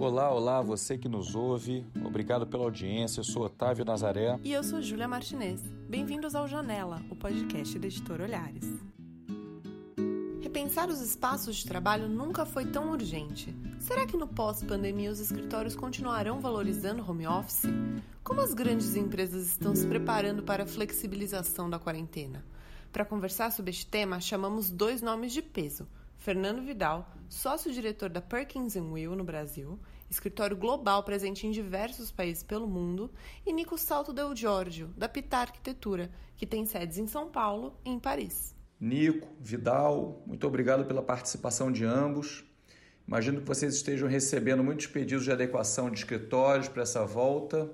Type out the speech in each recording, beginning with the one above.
Olá, olá, você que nos ouve. Obrigado pela audiência. Eu sou Otávio Nazaré. E eu sou Júlia Martinez. Bem-vindos ao Janela, o podcast da editora Olhares. Repensar os espaços de trabalho nunca foi tão urgente. Será que no pós-pandemia os escritórios continuarão valorizando home office? Como as grandes empresas estão se preparando para a flexibilização da quarentena? Para conversar sobre este tema, chamamos dois nomes de peso Fernando Vidal, sócio-diretor da Perkins Will no Brasil, escritório global presente em diversos países pelo mundo, e Nico Salto Del Giorgio, da Pitar Arquitetura, que tem sedes em São Paulo e em Paris. Nico, Vidal, muito obrigado pela participação de ambos. Imagino que vocês estejam recebendo muitos pedidos de adequação de escritórios para essa volta,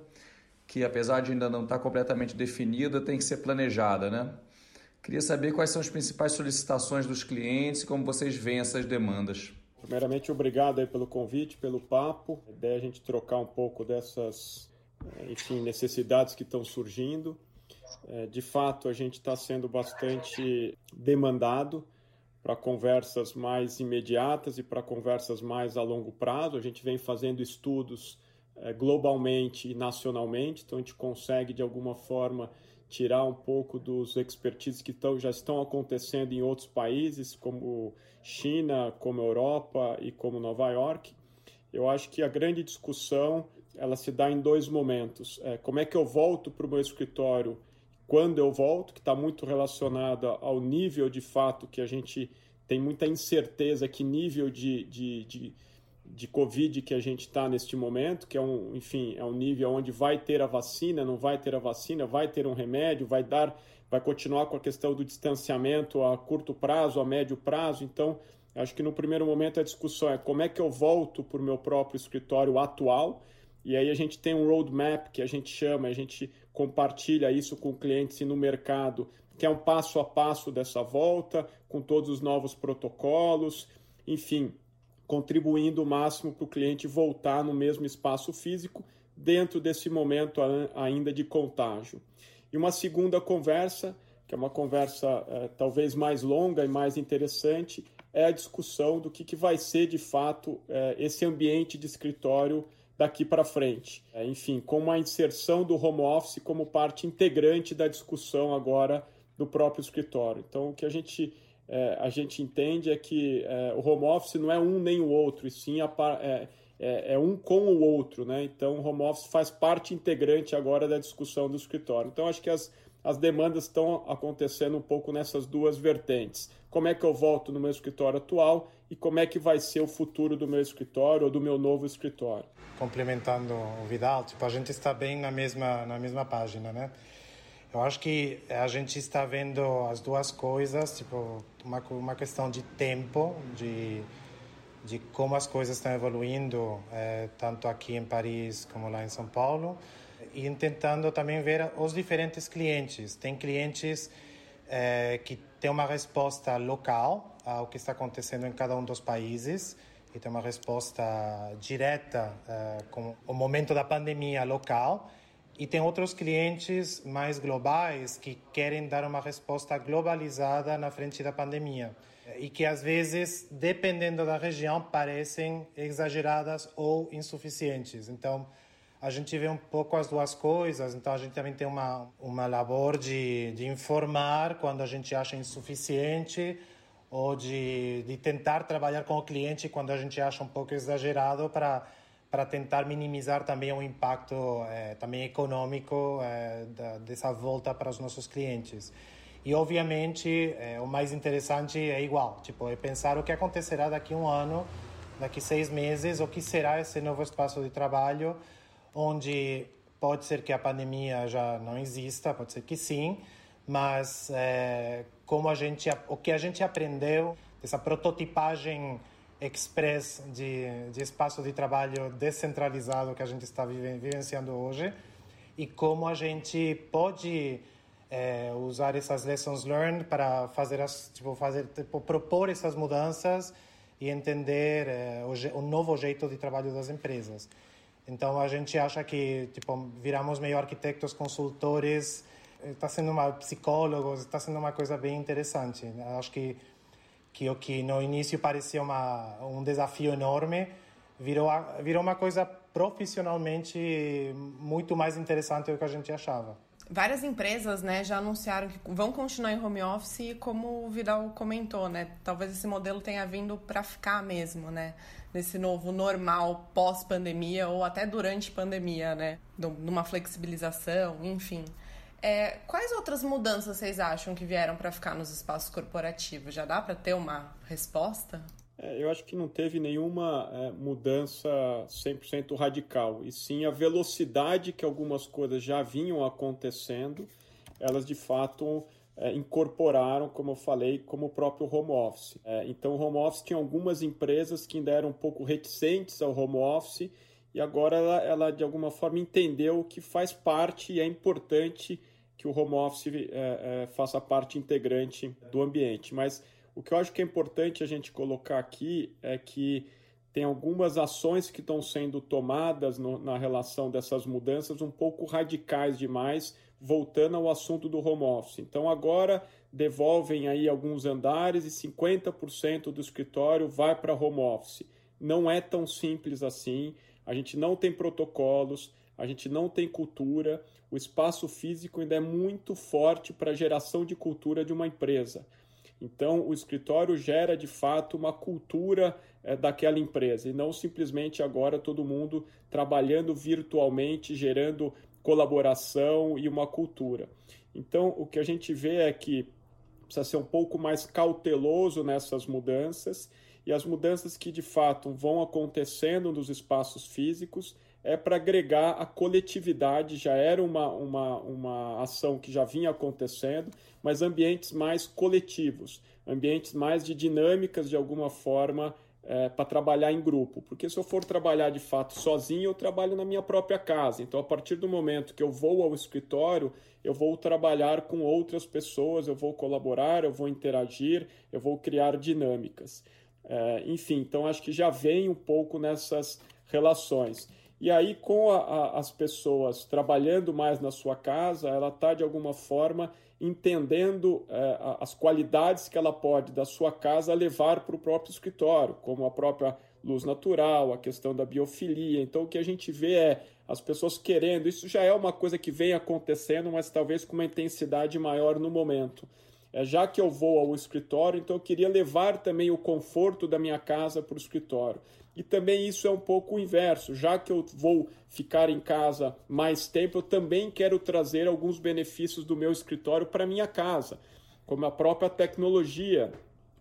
que apesar de ainda não estar completamente definida, tem que ser planejada, né? Queria saber quais são as principais solicitações dos clientes e como vocês veem essas demandas. Primeiramente, obrigado aí pelo convite, pelo papo. A ideia é a gente trocar um pouco dessas, eh, enfim, necessidades que estão surgindo. Eh, de fato, a gente está sendo bastante demandado para conversas mais imediatas e para conversas mais a longo prazo. A gente vem fazendo estudos eh, globalmente e nacionalmente, então a gente consegue de alguma forma tirar um pouco dos expertises que tão, já estão acontecendo em outros países, como China, como Europa e como Nova York. Eu acho que a grande discussão ela se dá em dois momentos. É, como é que eu volto para o meu escritório quando eu volto, que está muito relacionada ao nível de fato que a gente tem muita incerteza que nível de, de, de de Covid que a gente está neste momento, que é um, enfim, é um nível onde vai ter a vacina, não vai ter a vacina, vai ter um remédio, vai dar, vai continuar com a questão do distanciamento a curto prazo, a médio prazo. Então, acho que no primeiro momento a discussão é como é que eu volto para o meu próprio escritório atual. E aí a gente tem um roadmap que a gente chama, a gente compartilha isso com clientes e no mercado, que é um passo a passo dessa volta, com todos os novos protocolos, enfim, contribuindo o máximo para o cliente voltar no mesmo espaço físico dentro desse momento ainda de contágio. E uma segunda conversa, que é uma conversa é, talvez mais longa e mais interessante, é a discussão do que, que vai ser de fato é, esse ambiente de escritório daqui para frente. É, enfim, com a inserção do home office como parte integrante da discussão agora do próprio escritório. Então, o que a gente é, a gente entende é que é, o home office não é um nem o outro, e sim a, é, é, é, um com o outro, né? Então, o home office faz parte integrante agora da discussão do escritório. Então, acho que as, as demandas estão acontecendo um pouco nessas duas vertentes. Como é que eu volto no meu escritório atual e como é que vai ser o futuro do meu escritório ou do meu novo escritório? Complementando o Vidal, tipo, a gente está bem na mesma, na mesma página, né? Eu acho que a gente está vendo as duas coisas, tipo, uma, uma questão de tempo, de, de como as coisas estão evoluindo, é, tanto aqui em Paris como lá em São Paulo, e tentando também ver os diferentes clientes. Tem clientes é, que têm uma resposta local ao que está acontecendo em cada um dos países, e tem uma resposta direta é, com o momento da pandemia local e tem outros clientes mais globais que querem dar uma resposta globalizada na frente da pandemia e que às vezes, dependendo da região, parecem exageradas ou insuficientes. Então, a gente vê um pouco as duas coisas, então a gente também tem uma, uma labor de, de informar quando a gente acha insuficiente ou de, de tentar trabalhar com o cliente quando a gente acha um pouco exagerado para para tentar minimizar também o impacto é, também econômico é, da, dessa volta para os nossos clientes. E obviamente é, o mais interessante é igual, tipo é pensar o que acontecerá daqui a um ano, daqui a seis meses, o que será esse novo espaço de trabalho, onde pode ser que a pandemia já não exista, pode ser que sim, mas como a gente, o que a gente aprendeu dessa prototipagem express de, de espaço de trabalho descentralizado que a gente está vivenciando hoje e como a gente pode é, usar essas lessons learned para fazer as tipo fazer tipo, propor essas mudanças e entender é, o, o, novo jeito de trabalho das empresas. Então a gente acha que tipo viramos meio arquitetos consultores está sendo uma psicólogos está sendo uma coisa bem interessante. Acho que que o que no início parecia uma, um desafio enorme, virou, virou uma coisa profissionalmente muito mais interessante do que a gente achava. Várias empresas né, já anunciaram que vão continuar em home office, como o Vidal comentou, né? Talvez esse modelo tenha vindo para ficar mesmo, né? Nesse novo normal pós-pandemia ou até durante pandemia, né? Numa flexibilização, enfim. É, quais outras mudanças vocês acham que vieram para ficar nos espaços corporativos? Já dá para ter uma resposta? É, eu acho que não teve nenhuma é, mudança 100% radical, e sim a velocidade que algumas coisas já vinham acontecendo, elas de fato é, incorporaram, como eu falei, como o próprio home office. É, então, o home office tinha algumas empresas que ainda eram um pouco reticentes ao home office, e agora ela, ela de alguma forma entendeu que faz parte e é importante que o home office é, é, faça parte integrante do ambiente. Mas o que eu acho que é importante a gente colocar aqui é que tem algumas ações que estão sendo tomadas no, na relação dessas mudanças um pouco radicais demais, voltando ao assunto do home office. Então agora devolvem aí alguns andares e 50% do escritório vai para home office. Não é tão simples assim. A gente não tem protocolos, a gente não tem cultura. O espaço físico ainda é muito forte para a geração de cultura de uma empresa. Então, o escritório gera de fato uma cultura é, daquela empresa e não simplesmente agora todo mundo trabalhando virtualmente, gerando colaboração e uma cultura. Então, o que a gente vê é que precisa ser um pouco mais cauteloso nessas mudanças e as mudanças que de fato vão acontecendo nos espaços físicos é para agregar a coletividade, já era uma, uma, uma ação que já vinha acontecendo, mas ambientes mais coletivos, ambientes mais de dinâmicas de alguma forma é, para trabalhar em grupo. Porque se eu for trabalhar de fato sozinho, eu trabalho na minha própria casa. Então, a partir do momento que eu vou ao escritório, eu vou trabalhar com outras pessoas, eu vou colaborar, eu vou interagir, eu vou criar dinâmicas. É, enfim, então acho que já vem um pouco nessas relações. E aí, com a, a, as pessoas trabalhando mais na sua casa, ela está, de alguma forma, entendendo é, as qualidades que ela pode da sua casa levar para o próprio escritório, como a própria luz natural, a questão da biofilia. Então, o que a gente vê é as pessoas querendo, isso já é uma coisa que vem acontecendo, mas talvez com uma intensidade maior no momento. É, já que eu vou ao escritório, então eu queria levar também o conforto da minha casa para o escritório. E também isso é um pouco o inverso, já que eu vou ficar em casa mais tempo, eu também quero trazer alguns benefícios do meu escritório para minha casa, como a própria tecnologia,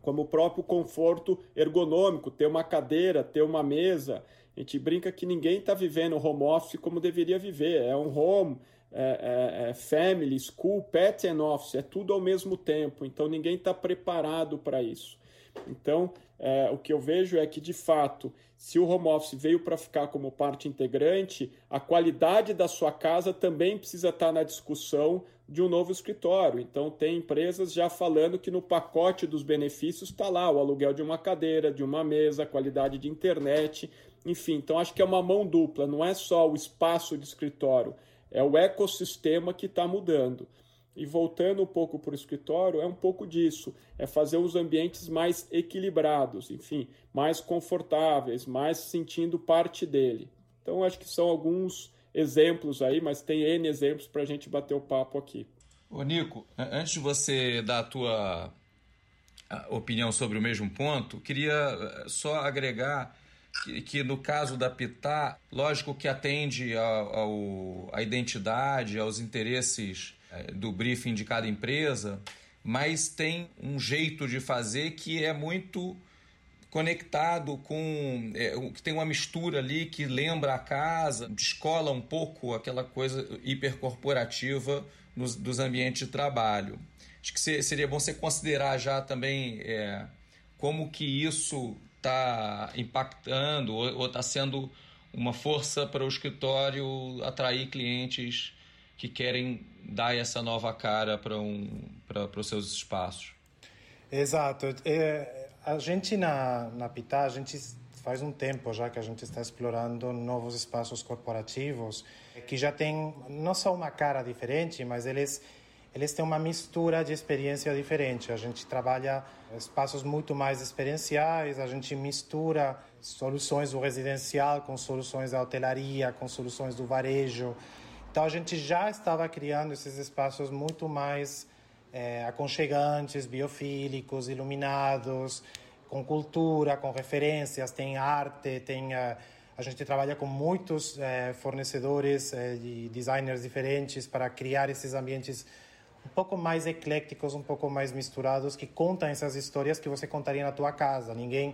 como o próprio conforto ergonômico, ter uma cadeira, ter uma mesa. A gente brinca que ninguém está vivendo home office como deveria viver, é um home, é, é, é family, school, pet and office, é tudo ao mesmo tempo, então ninguém está preparado para isso. Então, é, o que eu vejo é que, de fato, se o home office veio para ficar como parte integrante, a qualidade da sua casa também precisa estar tá na discussão de um novo escritório. Então, tem empresas já falando que no pacote dos benefícios está lá o aluguel de uma cadeira, de uma mesa, a qualidade de internet, enfim. Então, acho que é uma mão dupla, não é só o espaço de escritório, é o ecossistema que está mudando. E voltando um pouco para o escritório, é um pouco disso, é fazer os ambientes mais equilibrados, enfim, mais confortáveis, mais sentindo parte dele. Então, acho que são alguns exemplos aí, mas tem N exemplos para a gente bater o papo aqui. Ô Nico, antes de você dar a tua opinião sobre o mesmo ponto, queria eh, só agregar que, no caso da Pitá, lógico que atende ao, à identidade, aos interesses do briefing de cada empresa, mas tem um jeito de fazer que é muito conectado com é, que tem uma mistura ali que lembra a casa, descola um pouco aquela coisa hipercorporativa nos, dos ambientes de trabalho. Acho que seria bom você considerar já também é, como que isso está impactando ou está sendo uma força para o escritório atrair clientes que querem dar essa nova cara para um, os seus espaços. Exato. É, a gente na, na Pitá, a gente faz um tempo já que a gente está explorando novos espaços corporativos que já têm não só uma cara diferente, mas eles eles têm uma mistura de experiência diferente. A gente trabalha espaços muito mais experienciais, a gente mistura soluções do residencial com soluções da hotelaria, com soluções do varejo. Então a gente já estava criando esses espaços muito mais é, aconchegantes, biofílicos, iluminados, com cultura, com referências, tem arte, tem uh, a gente trabalha com muitos uh, fornecedores uh, de designers diferentes para criar esses ambientes um pouco mais ecléticos, um pouco mais misturados, que contam essas histórias que você contaria na tua casa. Ninguém,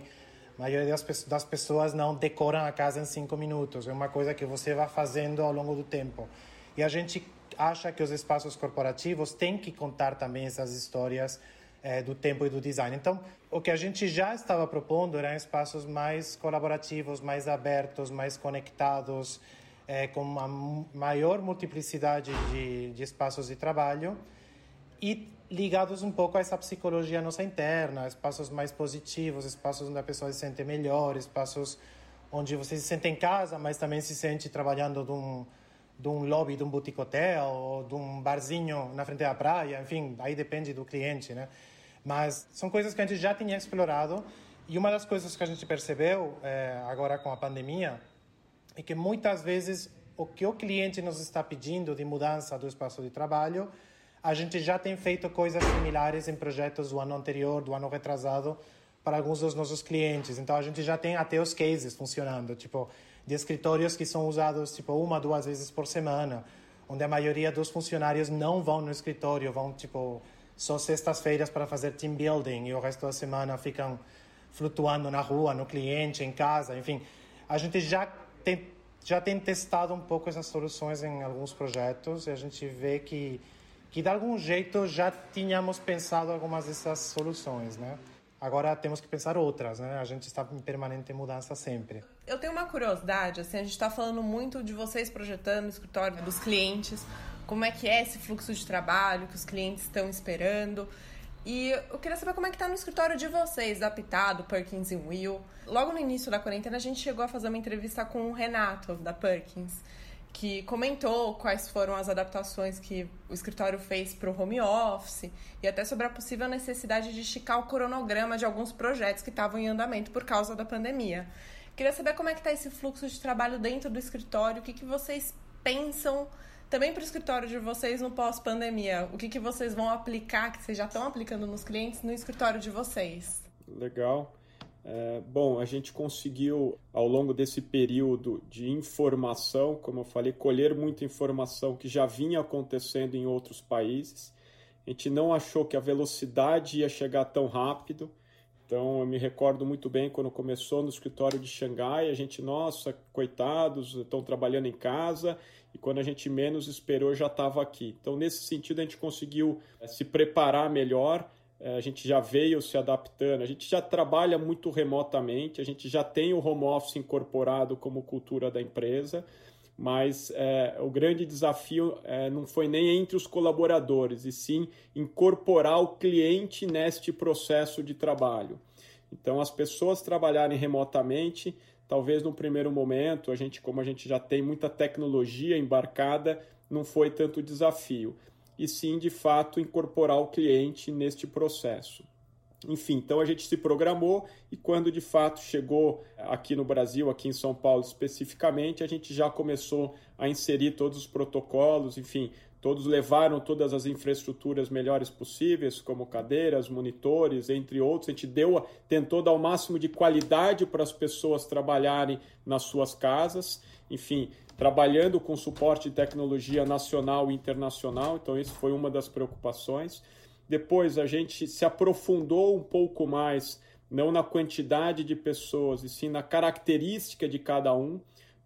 a maioria das pessoas não decoram a casa em cinco minutos. É uma coisa que você vai fazendo ao longo do tempo. E a gente acha que os espaços corporativos têm que contar também essas histórias é, do tempo e do design. Então, o que a gente já estava propondo eram espaços mais colaborativos, mais abertos, mais conectados, é, com uma maior multiplicidade de, de espaços de trabalho e ligados um pouco a essa psicologia nossa interna, espaços mais positivos, espaços onde a pessoa se sente melhor, espaços onde você se sente em casa, mas também se sente trabalhando de um, de um lobby de um boutique hotel ou de um barzinho na frente da praia, enfim, aí depende do cliente, né? Mas são coisas que a gente já tinha explorado e uma das coisas que a gente percebeu é, agora com a pandemia é que muitas vezes o que o cliente nos está pedindo de mudança do espaço de trabalho a gente já tem feito coisas similares em projetos do ano anterior, do ano retrasado, para alguns dos nossos clientes. Então a gente já tem até os cases funcionando, tipo de escritórios que são usados tipo uma, duas vezes por semana, onde a maioria dos funcionários não vão no escritório, vão tipo só sextas-feiras para fazer team building e o resto da semana ficam flutuando na rua, no cliente, em casa, enfim. A gente já tem já tem testado um pouco essas soluções em alguns projetos e a gente vê que que de algum jeito já tínhamos pensado algumas dessas soluções, né? Agora temos que pensar outras, né? A gente está em permanente mudança sempre. Eu tenho uma curiosidade, assim, a gente está falando muito de vocês projetando o escritório dos clientes, como é que é esse fluxo de trabalho que os clientes estão esperando. E eu queria saber como é que está no escritório de vocês, da Pitado, Perkins e Will. Logo no início da quarentena, a gente chegou a fazer uma entrevista com o Renato, da Perkins que comentou quais foram as adaptações que o escritório fez para o home office e até sobre a possível necessidade de esticar o cronograma de alguns projetos que estavam em andamento por causa da pandemia. Queria saber como é que está esse fluxo de trabalho dentro do escritório, o que, que vocês pensam também para o escritório de vocês no pós-pandemia, o que, que vocês vão aplicar, que vocês já estão aplicando nos clientes, no escritório de vocês. Legal. É, bom, a gente conseguiu, ao longo desse período de informação, como eu falei, colher muita informação que já vinha acontecendo em outros países. A gente não achou que a velocidade ia chegar tão rápido. Então, eu me recordo muito bem quando começou no escritório de Xangai, a gente, nossa, coitados, estão trabalhando em casa, e quando a gente menos esperou, já estava aqui. Então, nesse sentido, a gente conseguiu é, se preparar melhor a gente já veio se adaptando, a gente já trabalha muito remotamente, a gente já tem o home office incorporado como cultura da empresa, mas é, o grande desafio é, não foi nem entre os colaboradores, e sim incorporar o cliente neste processo de trabalho. Então, as pessoas trabalharem remotamente, talvez no primeiro momento, a gente, como a gente já tem muita tecnologia embarcada, não foi tanto desafio e sim, de fato, incorporar o cliente neste processo. Enfim, então a gente se programou e quando de fato chegou aqui no Brasil, aqui em São Paulo especificamente, a gente já começou a inserir todos os protocolos, enfim, todos levaram todas as infraestruturas melhores possíveis, como cadeiras, monitores, entre outros. A gente deu, tentou dar o máximo de qualidade para as pessoas trabalharem nas suas casas. Enfim, trabalhando com suporte de tecnologia nacional e internacional, então isso foi uma das preocupações. Depois a gente se aprofundou um pouco mais, não na quantidade de pessoas, e sim na característica de cada um,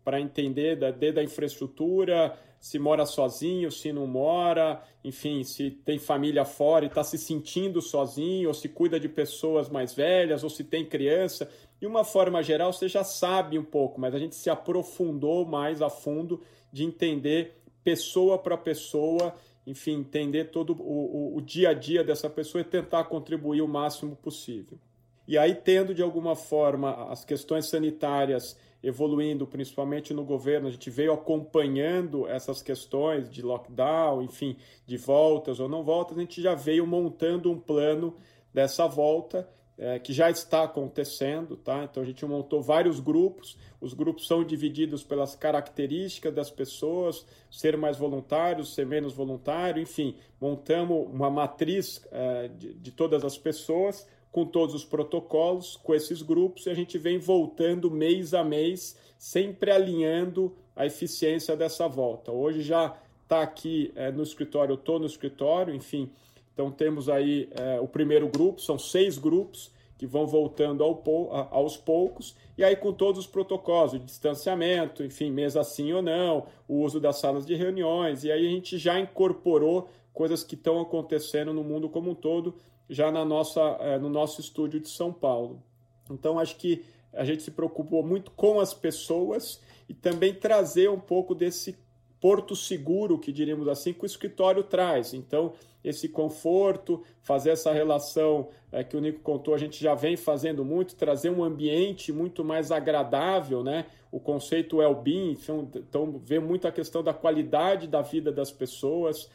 para entender da, desde a infraestrutura, se mora sozinho, se não mora, enfim, se tem família fora e está se sentindo sozinho, ou se cuida de pessoas mais velhas, ou se tem criança. De uma forma geral, você já sabe um pouco, mas a gente se aprofundou mais a fundo de entender pessoa para pessoa, enfim, entender todo o, o, o, dia a dia dessa pessoa e tentar contribuir o máximo possível. e aí tendo de alguma forma as questões sanitárias evoluindo, principalmente no governo, a gente veio acompanhando essas questões de lockdown, enfim, de voltas ou não voltas, a gente já veio montando um plano dessa volta é, que já está acontecendo, tá? Então a gente montou vários grupos, os grupos são divididos pelas características das pessoas, ser mais voluntário, ser menos voluntário, enfim, montamos uma matriz é, de, de todas as pessoas com todos os protocolos, com esses grupos, e a gente vem voltando mês a mês, sempre alinhando a eficiência dessa volta. Hoje já está aqui é, no escritório, estou no escritório, enfim, então temos aí é, o primeiro grupo, são seis grupos que vão voltando ao, aos poucos, e aí com todos os protocolos, de distanciamento, enfim, mesa sim ou não, o uso das salas de reuniões, e aí a gente já incorporou coisas que estão acontecendo no mundo como um todo, já na nossa, é, no nosso estúdio de São Paulo. Então, acho que a gente se preocupou muito com as pessoas e também trazer um pouco desse porto seguro, que diríamos assim, que o escritório traz. Então, esse conforto, fazer essa relação é, que o Nico contou, a gente já vem fazendo muito, trazer um ambiente muito mais agradável, né? O conceito well-being, então, então vê muito a questão da qualidade da vida das pessoas,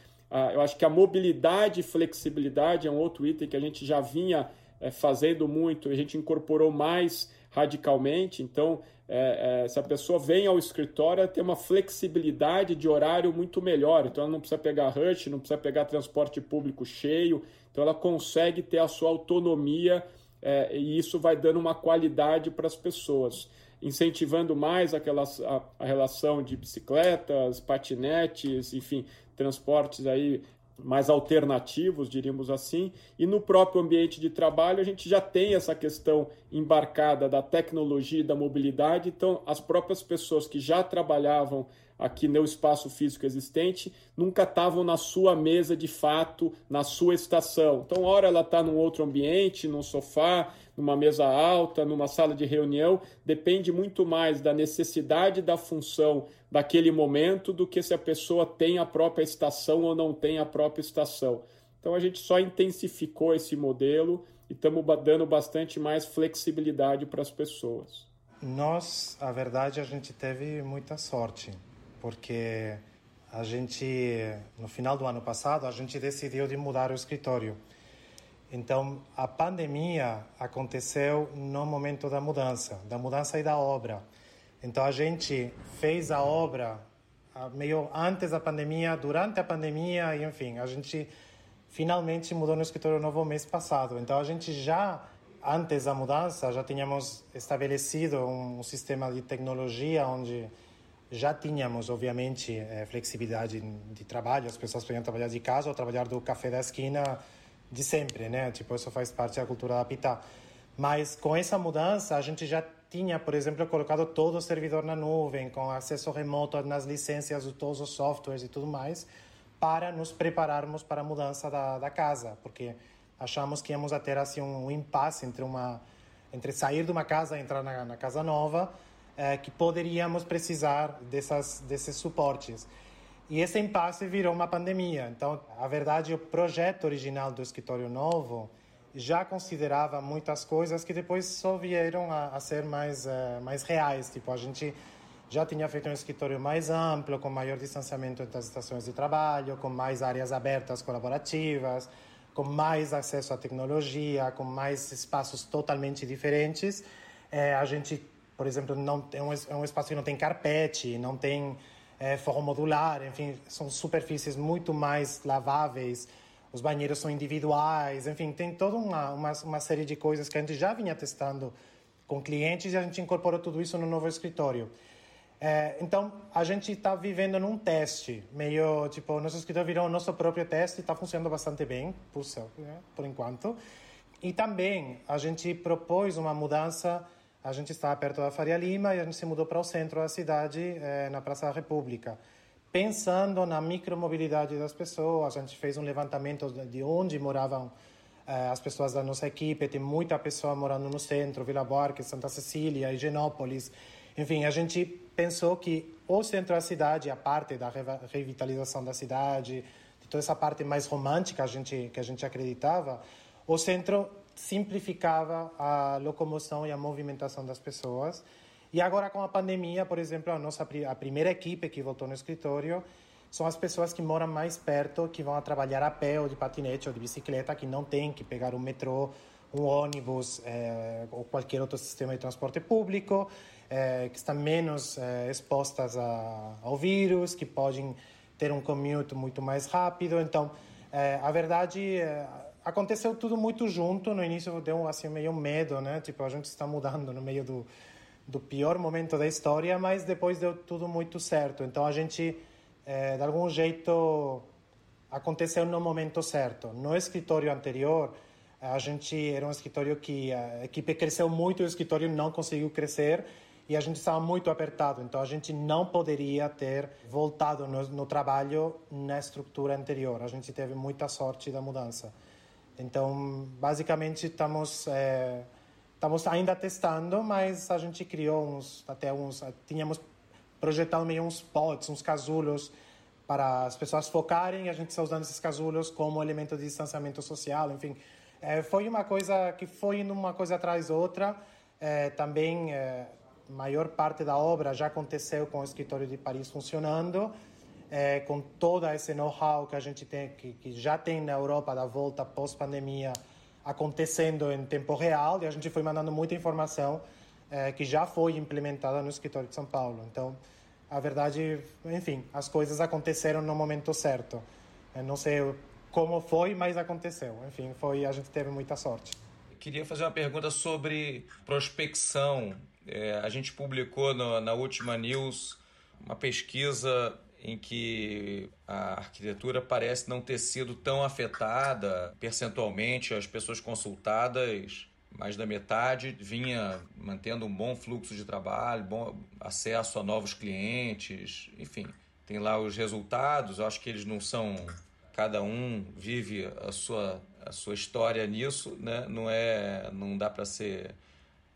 eu acho que a mobilidade e flexibilidade é um outro item que a gente já vinha é, fazendo muito, a gente incorporou mais radicalmente. Então, é, é, se a pessoa vem ao escritório, ela tem uma flexibilidade de horário muito melhor. Então, ela não precisa pegar rush, não precisa pegar transporte público cheio. Então, ela consegue ter a sua autonomia e isso vai dando uma qualidade para as pessoas incentivando mais aquela, a, a relação de bicicletas, patinetes, enfim, transportes aí mais alternativos, diríamos assim, e no próprio ambiente de trabalho a gente já tem essa questão embarcada da tecnologia e da mobilidade, então as próprias pessoas que já trabalhavam aqui no espaço físico existente nunca estavam na sua mesa de fato, na sua estação. Então, hora ela está num outro ambiente, num sofá, numa mesa alta, numa sala de reunião, depende muito mais da necessidade da função daquele momento do que se a pessoa tem a própria estação ou não tem a própria estação. Então a gente só intensificou esse modelo e estamos dando bastante mais flexibilidade para as pessoas. Nós, a verdade, a gente teve muita sorte, porque a gente, no final do ano passado, a gente decidiu de mudar o escritório. Então, a pandemia aconteceu no momento da mudança, da mudança e da obra. Então, a gente fez a obra meio antes da pandemia, durante a pandemia, e enfim, a gente finalmente mudou no escritório novo mês passado. Então, a gente já, antes da mudança, já tínhamos estabelecido um sistema de tecnologia onde já tínhamos, obviamente, eh, flexibilidade de trabalho, as pessoas podiam trabalhar de casa ou trabalhar do café da esquina de sempre, né? Tipo, isso faz parte da cultura da Pita. Mas com essa mudança, a gente já tinha, por exemplo, colocado todo o servidor na nuvem, com acesso remoto nas licenças de todos os softwares e tudo mais, para nos prepararmos para a mudança da, da casa, porque achamos que íamos ter assim um impasse entre uma entre sair de uma casa e entrar na, na casa nova, que poderíamos precisar dessas desses suportes. E esse impasse virou uma pandemia. Então, a verdade, o projeto original do escritório novo já considerava muitas coisas que depois só vieram a, a ser mais, uh, mais reais. Tipo, a gente já tinha feito um escritório mais amplo, com maior distanciamento entre as estações de trabalho, com mais áreas abertas colaborativas, com mais acesso à tecnologia, com mais espaços totalmente diferentes. É, a gente, por exemplo, não é um, é um espaço que não tem carpete, não tem é, forro modular, enfim, são superfícies muito mais laváveis, os banheiros são individuais, enfim, tem toda uma, uma, uma série de coisas que a gente já vinha testando com clientes e a gente incorporou tudo isso no novo escritório. É, então, a gente está vivendo num teste, meio tipo, nosso escritório virou o nosso próprio teste está funcionando bastante bem, por, né, por enquanto. E também a gente propôs uma mudança a gente estava perto da Faria Lima e a gente se mudou para o centro da cidade, eh, na Praça da República. Pensando na micromobilidade das pessoas, a gente fez um levantamento de onde moravam eh, as pessoas da nossa equipe. Tem muita pessoa morando no centro, Vila Buarque, Santa Cecília, Higienópolis. Enfim, a gente pensou que o centro da cidade, a parte da revitalização da cidade, de toda essa parte mais romântica a gente, que a gente acreditava, o centro simplificava a locomoção e a movimentação das pessoas. E agora com a pandemia, por exemplo, a nossa a primeira equipe que voltou no escritório são as pessoas que moram mais perto, que vão a trabalhar a pé ou de patinete ou de bicicleta, que não tem que pegar um metrô, um ônibus é, ou qualquer outro sistema de transporte público, é, que estão menos é, expostas a, ao vírus, que podem ter um commute muito mais rápido. Então, a verdade aconteceu tudo muito junto. No início deu assim meio medo, né? Tipo, a gente está mudando no meio do do pior momento da história, mas depois deu tudo muito certo. Então a gente, é, de algum jeito, aconteceu no momento certo. No escritório anterior, a gente era um escritório que a equipe cresceu muito, o escritório não conseguiu crescer e a gente estava muito apertado. Então a gente não poderia ter voltado no, no trabalho na estrutura anterior. A gente teve muita sorte da mudança. Então, basicamente, estamos é, Estamos ainda testando, mas a gente criou uns, até uns, tínhamos projetado meio uns pods, uns casulos para as pessoas focarem, a gente está usando esses casulos como elemento de distanciamento social, enfim. É, foi uma coisa que foi indo uma coisa atrás outra. É, também, é, maior parte da obra já aconteceu com o escritório de Paris funcionando, é, com toda esse know-how que a gente tem, que, que já tem na Europa da volta pós-pandemia, acontecendo em tempo real e a gente foi mandando muita informação é, que já foi implementada no escritório de São Paulo. Então, a verdade, enfim, as coisas aconteceram no momento certo. Eu não sei como foi, mas aconteceu. Enfim, foi a gente teve muita sorte. Queria fazer uma pergunta sobre prospecção. É, a gente publicou no, na última news uma pesquisa em que a arquitetura parece não ter sido tão afetada percentualmente, as pessoas consultadas, mais da metade vinha mantendo um bom fluxo de trabalho, bom acesso a novos clientes, enfim, tem lá os resultados, eu acho que eles não são cada um vive a sua a sua história nisso, né? Não é não dá para ser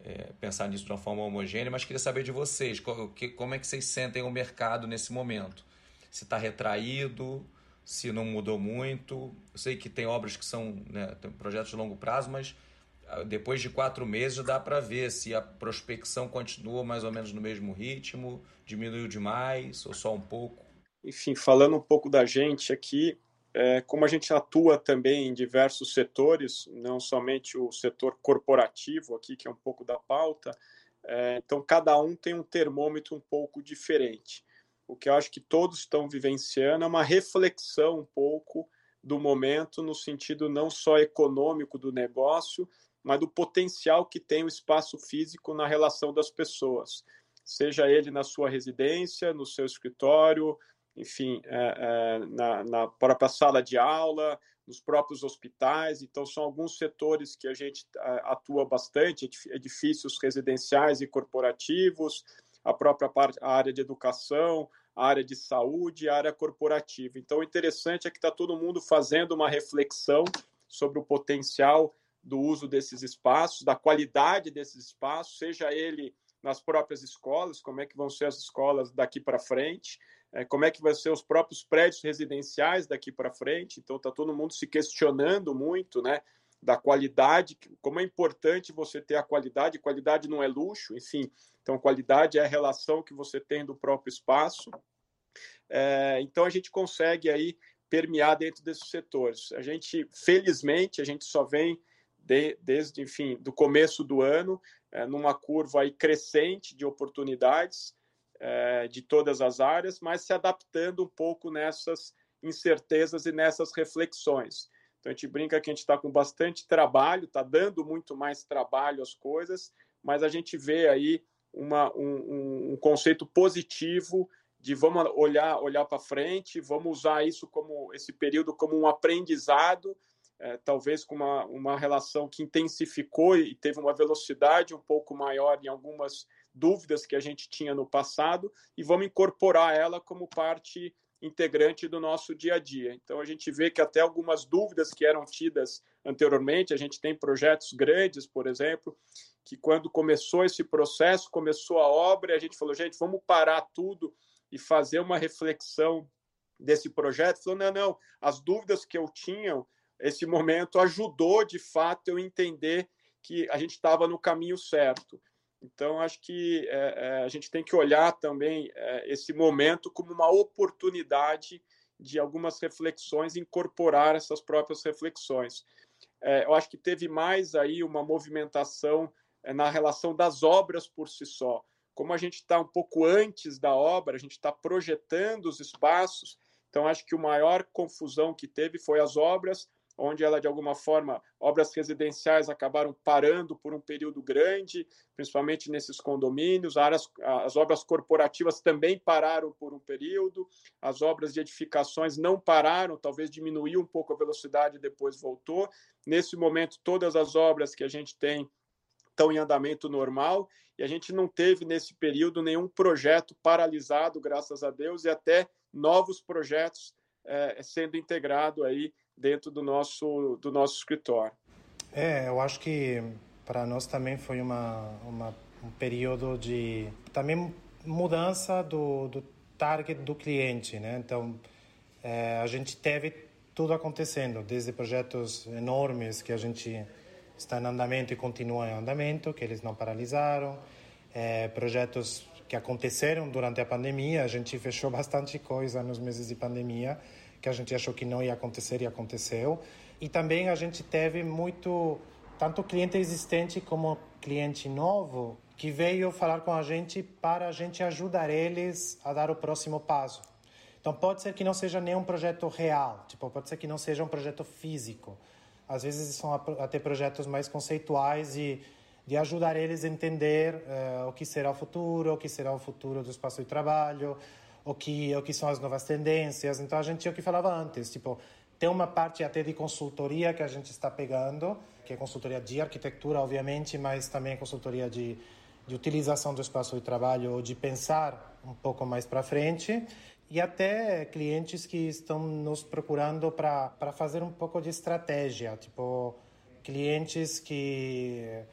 é, pensar nisso de uma forma homogênea, mas queria saber de vocês, como é que vocês sentem o mercado nesse momento? Se está retraído, se não mudou muito. Eu sei que tem obras que são né, projetos de longo prazo, mas ah, depois de quatro meses dá para ver se a prospecção continua mais ou menos no mesmo ritmo, diminuiu demais ou só um pouco. Enfim, falando um pouco da gente aqui, é, como a gente atua também em diversos setores, não somente o setor corporativo aqui, que é um pouco da pauta, é, então cada um tem um termômetro um pouco diferente o que eu acho que todos estão vivenciando é uma reflexão um pouco do momento, no sentido não só econômico do negócio, mas do potencial que tem o espaço físico na relação das pessoas, seja ele na sua residência, no seu escritório, enfim, é, é, na, na própria sala de aula, nos próprios hospitais. Então, são alguns setores que a gente atua bastante: edifícios residenciais e corporativos, a própria parte, a área de educação, a área de saúde, a área corporativa. Então, o interessante é que está todo mundo fazendo uma reflexão sobre o potencial do uso desses espaços, da qualidade desses espaços, seja ele nas próprias escolas, como é que vão ser as escolas daqui para frente, é, como é que vão ser os próprios prédios residenciais daqui para frente. Então, está todo mundo se questionando muito, né? Da qualidade, como é importante você ter a qualidade, qualidade não é luxo, enfim, então qualidade é a relação que você tem do próprio espaço. É, então a gente consegue aí permear dentro desses setores. A gente, felizmente, a gente só vem de, desde, enfim, do começo do ano, é, numa curva aí crescente de oportunidades é, de todas as áreas, mas se adaptando um pouco nessas incertezas e nessas reflexões. Então a gente brinca que a gente está com bastante trabalho, está dando muito mais trabalho às coisas, mas a gente vê aí uma, um, um conceito positivo de vamos olhar olhar para frente, vamos usar isso como esse período como um aprendizado, é, talvez com uma, uma relação que intensificou e teve uma velocidade um pouco maior em algumas dúvidas que a gente tinha no passado e vamos incorporar ela como parte integrante do nosso dia a dia. Então, a gente vê que até algumas dúvidas que eram tidas anteriormente, a gente tem projetos grandes, por exemplo, que quando começou esse processo, começou a obra, a gente falou, gente, vamos parar tudo e fazer uma reflexão desse projeto. Falou, não, não, as dúvidas que eu tinha, esse momento ajudou de fato eu entender que a gente estava no caminho certo. Então, acho que é, é, a gente tem que olhar também é, esse momento como uma oportunidade de algumas reflexões, incorporar essas próprias reflexões. É, eu acho que teve mais aí uma movimentação é, na relação das obras por si só. Como a gente está um pouco antes da obra, a gente está projetando os espaços, então acho que o maior confusão que teve foi as obras, onde ela, de alguma forma, obras residenciais acabaram parando por um período grande, principalmente nesses condomínios, as, as obras corporativas também pararam por um período, as obras de edificações não pararam, talvez diminuiu um pouco a velocidade e depois voltou. Nesse momento, todas as obras que a gente tem estão em andamento normal e a gente não teve nesse período nenhum projeto paralisado, graças a Deus, e até novos projetos é, sendo integrado aí dentro do nosso, do nosso escritório. É, eu acho que para nós também foi uma, uma, um período de também mudança do, do target do cliente, né? Então, é, a gente teve tudo acontecendo, desde projetos enormes que a gente está em andamento e continua em andamento, que eles não paralisaram, é, projetos que aconteceram durante a pandemia, a gente fechou bastante coisa nos meses de pandemia, que a gente achou que não ia acontecer e aconteceu. E também a gente teve muito, tanto cliente existente como cliente novo, que veio falar com a gente para a gente ajudar eles a dar o próximo passo. Então pode ser que não seja nenhum projeto real, tipo, pode ser que não seja um projeto físico. Às vezes são até projetos mais conceituais e de ajudar eles a entender uh, o que será o futuro, o que será o futuro do espaço de trabalho, o que o que são as novas tendências. Então a gente é o que falava antes, tipo tem uma parte até de consultoria que a gente está pegando, que é consultoria de arquitetura, obviamente, mas também consultoria de, de utilização do espaço de trabalho ou de pensar um pouco mais para frente. E até clientes que estão nos procurando para fazer um pouco de estratégia, tipo clientes que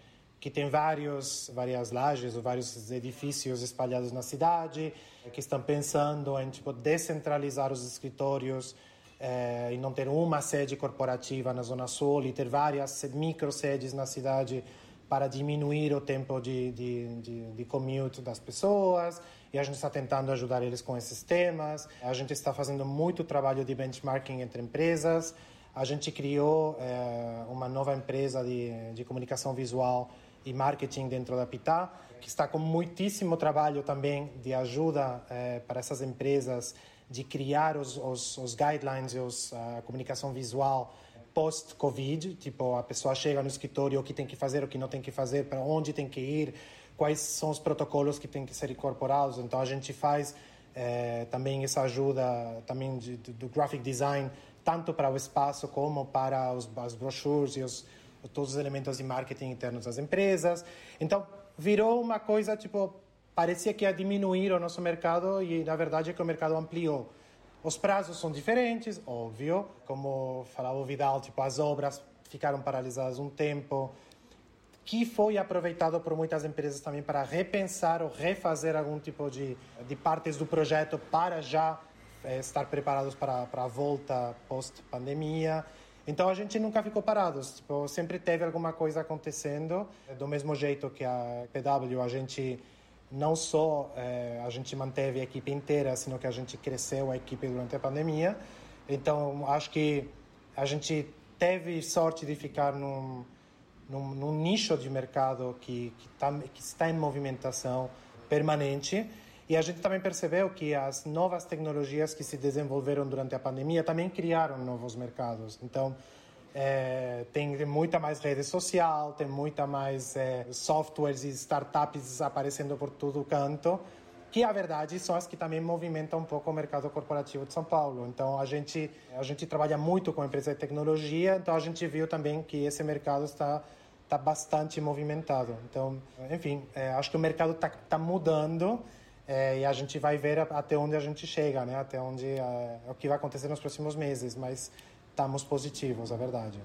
que tem vários, várias lajes ou vários edifícios espalhados na cidade, que estão pensando em tipo, descentralizar os escritórios eh, e não ter uma sede corporativa na Zona Sul e ter várias micro sedes na cidade para diminuir o tempo de, de, de, de commute das pessoas. E a gente está tentando ajudar eles com esses temas. A gente está fazendo muito trabalho de benchmarking entre empresas. A gente criou eh, uma nova empresa de, de comunicação visual e marketing dentro da Pitá, que está com muitíssimo trabalho também de ajuda eh, para essas empresas de criar os, os, os guidelines e os, a comunicação visual post-Covid, tipo, a pessoa chega no escritório, o que tem que fazer, o que não tem que fazer, para onde tem que ir, quais são os protocolos que têm que ser incorporados. Então, a gente faz eh, também essa ajuda também de, do graphic design, tanto para o espaço como para os, as brochures e os, todos os elementos de marketing internos das empresas. Então, virou uma coisa, tipo, parecia que ia diminuir o nosso mercado e, na verdade, é que o mercado ampliou. Os prazos são diferentes, óbvio, como falava o Vidal, tipo, as obras ficaram paralisadas um tempo, que foi aproveitado por muitas empresas também para repensar ou refazer algum tipo de, de partes do projeto para já é, estar preparados para, para a volta pós-pandemia. Então a gente nunca ficou parados, tipo, sempre teve alguma coisa acontecendo. Do mesmo jeito que a PW, a gente não só eh, a gente manteve a equipe inteira, sino que a gente cresceu a equipe durante a pandemia. Então acho que a gente teve sorte de ficar num, num, num nicho de mercado que, que, tá, que está em movimentação permanente e a gente também percebeu que as novas tecnologias que se desenvolveram durante a pandemia também criaram novos mercados. Então, é, tem muita mais rede social, tem muita mais é, softwares e startups aparecendo por todo canto, que a verdade são as que também movimentam um pouco o mercado corporativo de São Paulo. Então a gente a gente trabalha muito com empresas de tecnologia, então a gente viu também que esse mercado está está bastante movimentado. Então, enfim, é, acho que o mercado está tá mudando é, e a gente vai ver até onde a gente chega, né? Até onde é, o que vai acontecer nos próximos meses, mas estamos positivos, é verdade.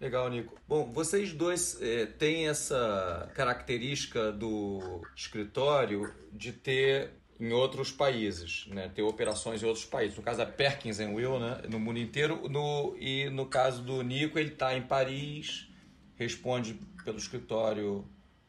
Legal, Nico. Bom, vocês dois é, têm essa característica do escritório de ter em outros países, né? ter operações em outros países. No caso da Perkins Will, né? no mundo inteiro, no, e no caso do Nico, ele está em Paris, responde pelo escritório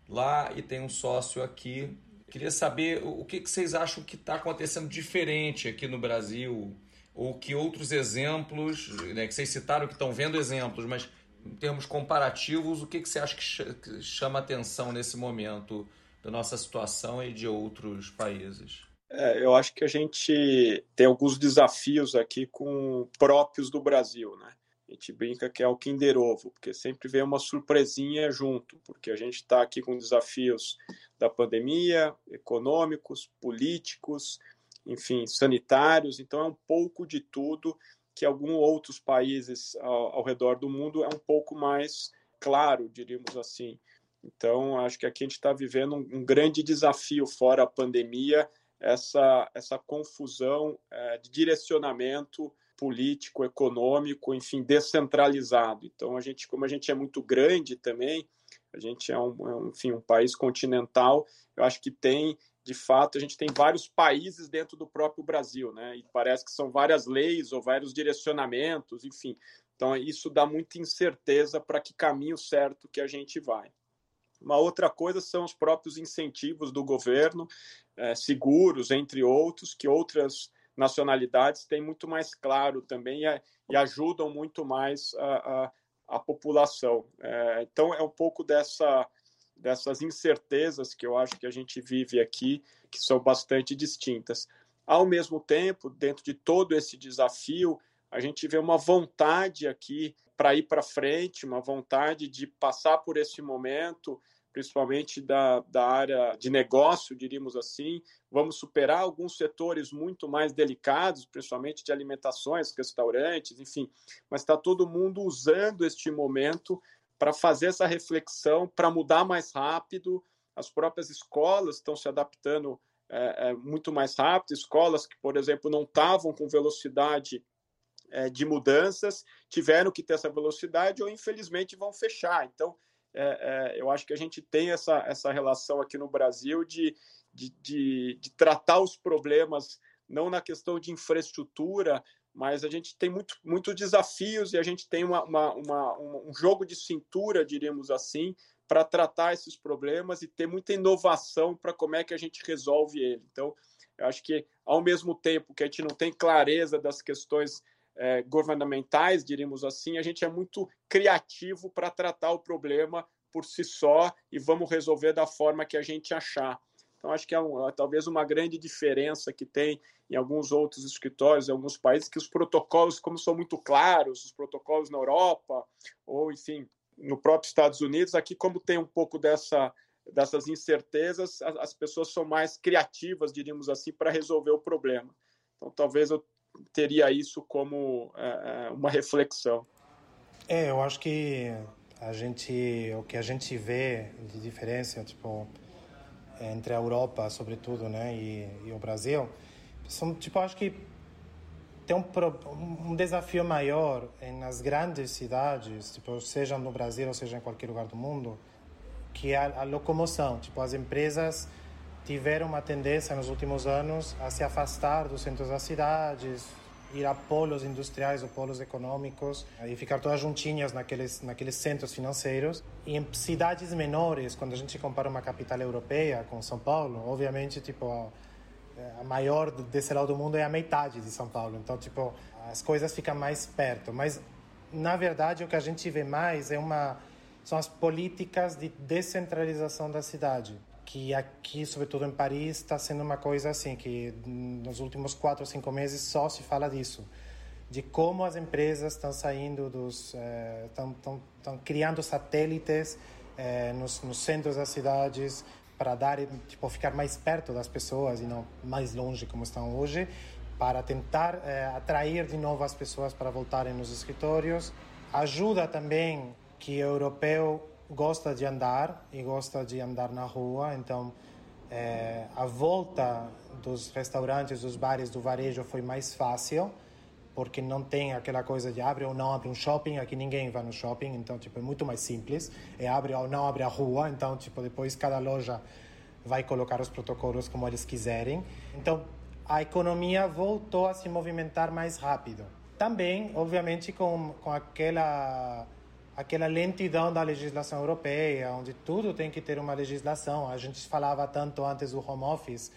lá e tem um sócio aqui. Queria saber o que, vocês acham que está acontecendo diferente aqui no Brasil, ou que outros exemplos, né, que vocês citaram que estão vendo exemplos, mas em termos comparativos, o que, que você acha que chama atenção nesse momento da nossa situação e de outros países? É, eu acho que a gente tem alguns desafios aqui com próprios do Brasil, né? A gente brinca que é o Kinder Ovo, porque sempre vem uma surpresinha junto, porque a gente está aqui com desafios da pandemia, econômicos, políticos, enfim, sanitários, então é um pouco de tudo que alguns outros países ao, ao redor do mundo é um pouco mais claro, diríamos assim. Então, acho que aqui a gente está vivendo um, um, grande desafio fora a pandemia, essa, essa confusão é, de direcionamento político, econômico, enfim, descentralizado. Então, a gente, como a gente é muito grande também, a gente é um, é enfim, um país continental, eu acho que tem, de fato, a gente tem vários países dentro do próprio Brasil, né? E parece que são várias leis ou vários direcionamentos, enfim. Então, isso dá muita incerteza para que caminho certo que a gente vai. Uma outra coisa são os próprios incentivos do governo, é, seguros, entre outros, que outras nacionalidades têm muito mais claro também e, e ajudam muito mais a, a, a população. É, então, é um pouco dessa, dessas incertezas que eu acho que a gente vive aqui, que são bastante distintas. Ao mesmo tempo, dentro de todo esse desafio, a gente vê uma vontade aqui para ir para frente, uma vontade de passar por esse momento principalmente da, da área de negócio, diríamos assim. Vamos superar alguns setores muito mais delicados, principalmente de alimentações, restaurantes, enfim. Mas está todo mundo usando este momento para fazer essa reflexão, para mudar mais rápido. As próprias escolas estão se adaptando é, é, muito mais rápido. Escolas que, por exemplo, não estavam com velocidade é, de mudanças tiveram que ter essa velocidade ou, infelizmente, vão fechar. Então, é, é, eu acho que a gente tem essa, essa relação aqui no Brasil de, de, de, de, tratar os problemas não na questão de infraestrutura, mas a gente tem muito, muitos desafios e a gente tem uma, uma, uma um jogo de cintura, diríamos assim, para tratar esses problemas e ter muita inovação para como é que a gente resolve ele. Então, eu acho que, ao mesmo tempo que a gente não tem clareza das questões é, governamentais, diríamos assim, a gente é muito criativo para tratar o problema por si só e vamos resolver da forma que a gente achar. Então, acho que é, um, é talvez uma grande diferença que tem em alguns outros escritórios, em alguns países, que os protocolos, como são muito claros, os protocolos na Europa, ou, enfim, no próprio Estados Unidos, aqui, como tem um pouco dessa, dessas incertezas, as, as pessoas são mais criativas, diríamos assim, para resolver o problema. Então, talvez eu teria isso como é, é, uma reflexão. É, eu acho que a gente, o que a gente vê de diferença, tipo, entre a Europa, sobretudo, né, e, e o Brasil, são, tipo, acho que tem um, um desafio maior nas grandes cidades, tipo, seja no Brasil ou seja em qualquer lugar do mundo, que é a, a locomoção. Tipo, as empresas tiveram uma tendência nos últimos anos a se afastar dos centros das cidades, ir a polos industriais ou polos econômicos e ficar todas juntinhas naqueles naqueles centros financeiros. E em cidades menores, quando a gente compara uma capital europeia com São Paulo, obviamente tipo a, a maior desse lado do mundo é a metade de São Paulo. Então tipo as coisas ficam mais perto. Mas na verdade o que a gente vê mais é uma são as políticas de descentralização da cidade que aqui, sobretudo em Paris, está sendo uma coisa assim, que nos últimos quatro ou cinco meses só se fala disso, de como as empresas estão saindo dos, estão, eh, criando satélites eh, nos, nos centros das cidades para dar, tipo, ficar mais perto das pessoas e não mais longe como estão hoje, para tentar eh, atrair de novo as pessoas para voltarem nos escritórios. Ajuda também que o europeu gosta de andar e gosta de andar na rua, então é, a volta dos restaurantes, dos bares, do varejo foi mais fácil, porque não tem aquela coisa de abre ou não abre um shopping, aqui ninguém vai no shopping, então tipo é muito mais simples, é abre ou não abre a rua, então tipo depois cada loja vai colocar os protocolos como eles quiserem. Então, a economia voltou a se movimentar mais rápido. Também, obviamente, com, com aquela aquela lentidão da legislação europeia, onde tudo tem que ter uma legislação. A gente falava tanto antes do home office.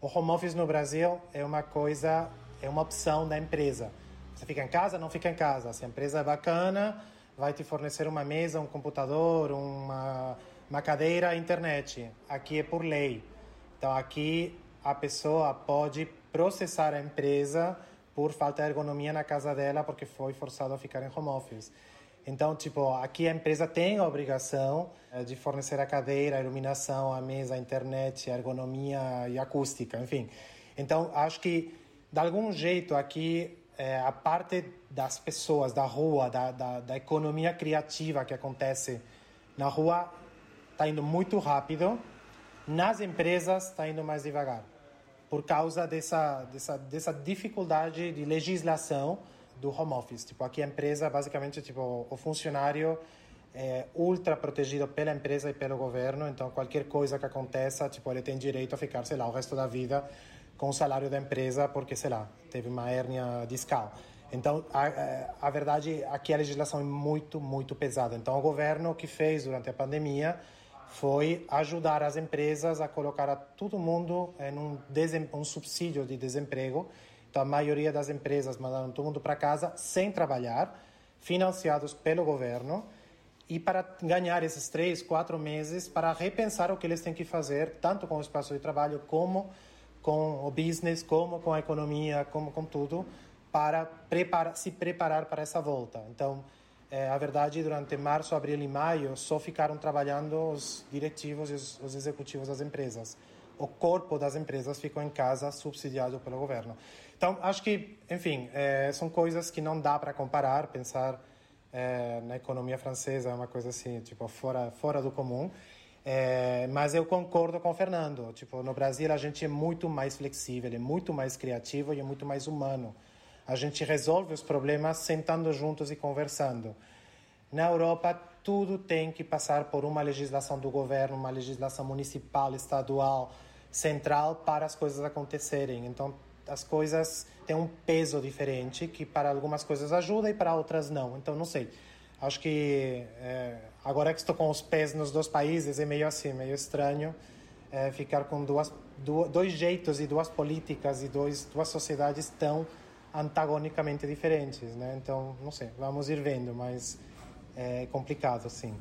O home office no Brasil é uma coisa, é uma opção da empresa. Você fica em casa, não fica em casa. Se a empresa é bacana, vai te fornecer uma mesa, um computador, uma, uma cadeira, internet. Aqui é por lei. Então aqui a pessoa pode processar a empresa por falta de ergonomia na casa dela porque foi forçado a ficar em home office. Então, tipo, aqui a empresa tem a obrigação eh, de fornecer a cadeira, a iluminação, a mesa, a internet, a ergonomia e acústica, enfim. Então, acho que, de algum jeito, aqui é, a parte das pessoas, da rua, da, da, da economia criativa que acontece na rua, está indo muito rápido. Nas empresas, está indo mais devagar, por causa dessa, dessa, dessa dificuldade de legislação do home office. Tipo, aqui a empresa, basicamente, tipo, o funcionário é ultra protegido pela empresa e pelo governo, então qualquer coisa que aconteça, tipo, ele tem direito a ficar, sei lá, o resto da vida com o salário da empresa porque, sei lá, teve uma hérnia discal. Então, a, a verdade, aqui a legislação é muito, muito pesada. Então, o governo o que fez durante a pandemia foi ajudar as empresas a colocar a todo mundo em um, um subsídio de desemprego então, a maioria das empresas mandaram todo mundo para casa sem trabalhar, financiados pelo governo, e para ganhar esses três, quatro meses para repensar o que eles têm que fazer, tanto com o espaço de trabalho, como com o business, como com a economia, como com tudo, para preparar, se preparar para essa volta. Então, é, a verdade, durante março, abril e maio, só ficaram trabalhando os diretivos e os, os executivos das empresas. O corpo das empresas ficou em casa, subsidiado pelo governo. Então, acho que, enfim, é, são coisas que não dá para comparar. Pensar é, na economia francesa é uma coisa assim, tipo, fora, fora do comum. É, mas eu concordo com o Fernando. Tipo, no Brasil a gente é muito mais flexível, é muito mais criativo e é muito mais humano. A gente resolve os problemas sentando juntos e conversando. Na Europa, tudo tem que passar por uma legislação do governo, uma legislação municipal, estadual, central para as coisas acontecerem. Então, as coisas têm um peso diferente que para algumas coisas ajuda e para outras não. Então, não sei. Acho que é, agora que estou com os pés nos dois países é meio assim, meio estranho é, ficar com duas, dois jeitos e duas políticas e dois, duas sociedades tão antagonicamente diferentes, né? Então, não sei, vamos ir vendo, mas é complicado, sim.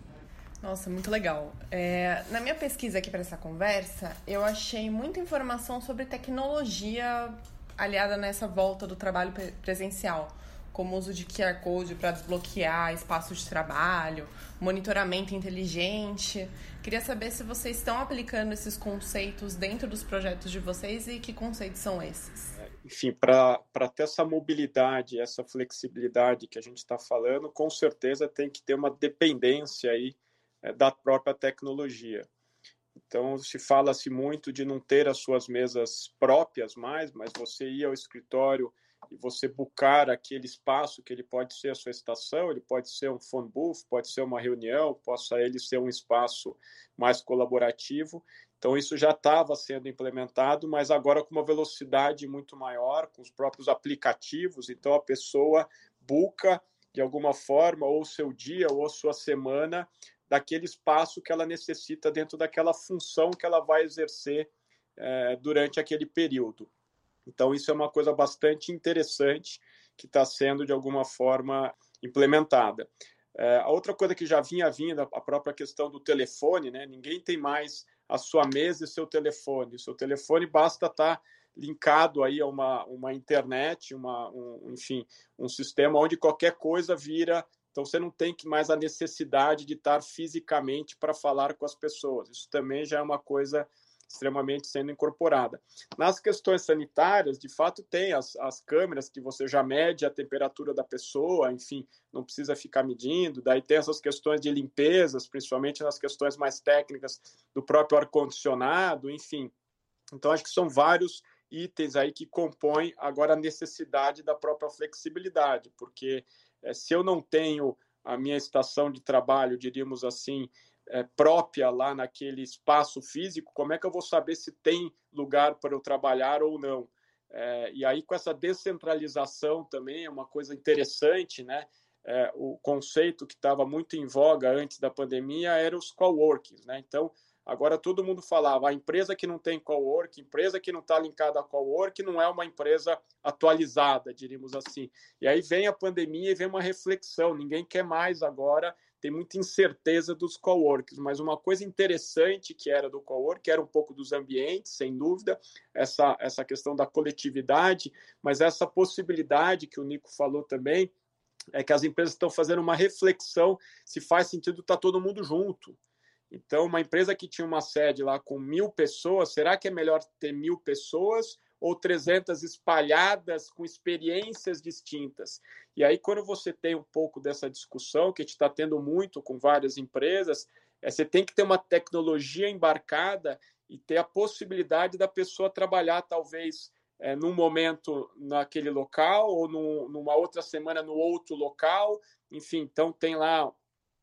Nossa, muito legal. É, na minha pesquisa aqui para essa conversa, eu achei muita informação sobre tecnologia aliada nessa volta do trabalho presencial, como uso de QR Code para desbloquear espaços de trabalho, monitoramento inteligente. Queria saber se vocês estão aplicando esses conceitos dentro dos projetos de vocês e que conceitos são esses. É, enfim, para ter essa mobilidade, essa flexibilidade que a gente está falando, com certeza tem que ter uma dependência aí da própria tecnologia. Então, se fala-se muito de não ter as suas mesas próprias mais, mas você ir ao escritório e você buscar aquele espaço que ele pode ser a sua estação, ele pode ser um phone booth, pode ser uma reunião, possa ele ser um espaço mais colaborativo. Então, isso já estava sendo implementado, mas agora com uma velocidade muito maior, com os próprios aplicativos. Então, a pessoa busca, de alguma forma, ou seu dia ou sua semana daquele espaço que ela necessita dentro daquela função que ela vai exercer é, durante aquele período. Então, isso é uma coisa bastante interessante que está sendo, de alguma forma, implementada. É, a outra coisa que já vinha vindo, a própria questão do telefone, né? Ninguém tem mais a sua mesa e seu telefone. O seu telefone basta estar tá linkado aí a uma, uma internet, uma, um, enfim, um sistema onde qualquer coisa vira então você não tem mais a necessidade de estar fisicamente para falar com as pessoas. Isso também já é uma coisa extremamente sendo incorporada. Nas questões sanitárias, de fato, tem as, as câmeras que você já mede a temperatura da pessoa, enfim, não precisa ficar medindo. Daí tem essas questões de limpezas, principalmente nas questões mais técnicas do próprio ar-condicionado, enfim. Então, acho que são vários itens aí que compõem agora a necessidade da própria flexibilidade, porque é, se eu não tenho a minha estação de trabalho, diríamos assim, é, própria lá naquele espaço físico, como é que eu vou saber se tem lugar para eu trabalhar ou não? É, e aí, com essa descentralização também, é uma coisa interessante, né? É, o conceito que estava muito em voga antes da pandemia era os coworkings, né? Então, agora todo mundo falava, a empresa que não tem cowork, empresa que não está linkada a cowork, não é uma empresa atualizada, diríamos assim. E aí vem a pandemia e vem uma reflexão, ninguém quer mais agora tem muita incerteza dos coworks, mas uma coisa interessante que era do cowork era um pouco dos ambientes, sem dúvida, essa, essa questão da coletividade, mas essa possibilidade que o Nico falou também, é que as empresas estão fazendo uma reflexão se faz sentido estar tá todo mundo junto. Então, uma empresa que tinha uma sede lá com mil pessoas, será que é melhor ter mil pessoas ou 300 espalhadas com experiências distintas. E aí, quando você tem um pouco dessa discussão, que a gente está tendo muito com várias empresas, é, você tem que ter uma tecnologia embarcada e ter a possibilidade da pessoa trabalhar, talvez, é, num momento naquele local, ou num, numa outra semana no outro local. Enfim, então tem lá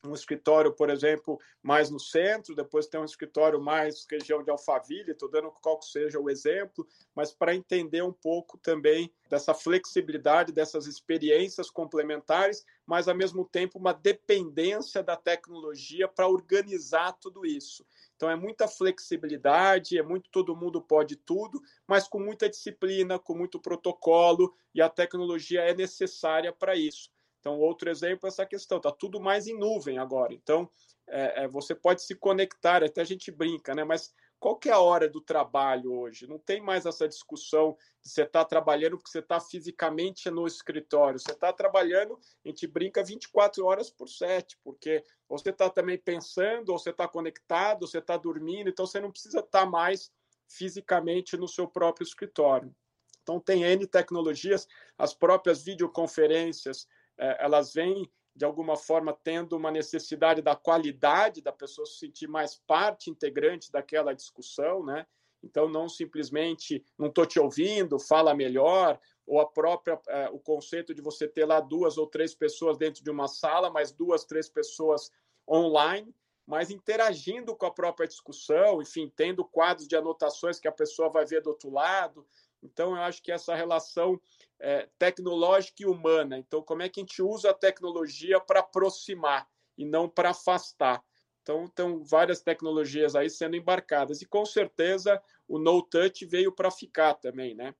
um escritório, por exemplo, mais no centro, depois tem um escritório mais região de Alphaville, estou dando qual que seja o exemplo, mas para entender um pouco também dessa flexibilidade, dessas experiências complementares, mas ao mesmo tempo uma dependência da tecnologia para organizar tudo isso. Então é muita flexibilidade, é muito todo mundo pode tudo, mas com muita disciplina, com muito protocolo, e a tecnologia é necessária para isso. Então, outro exemplo é essa questão, está tudo mais em nuvem agora. Então, é, é, você pode se conectar, até a gente brinca, né? Mas qual que é a hora do trabalho hoje? Não tem mais essa discussão de você estar tá trabalhando porque você está fisicamente no escritório. Você está trabalhando, a gente brinca 24 horas por 7, porque você está também pensando, ou você está conectado, ou você está dormindo, então você não precisa estar tá mais fisicamente no seu próprio escritório. Então, tem N tecnologias, as próprias videoconferências, elas vêm de alguma forma tendo uma necessidade da qualidade da pessoa se sentir mais parte integrante daquela discussão, né? Então não simplesmente não estou te ouvindo, fala melhor, ou a própria é, o conceito de você ter lá duas ou três pessoas dentro de uma sala, mas duas, três pessoas online, mas interagindo com a própria discussão, enfim, tendo quadros de anotações que a pessoa vai ver do outro lado. Então eu acho que essa relação é, tecnológica e humana. Então, como é que a gente usa a tecnologia para aproximar e não para afastar? Então, estão várias tecnologias aí sendo embarcadas. E com certeza o no touch veio para ficar também, né?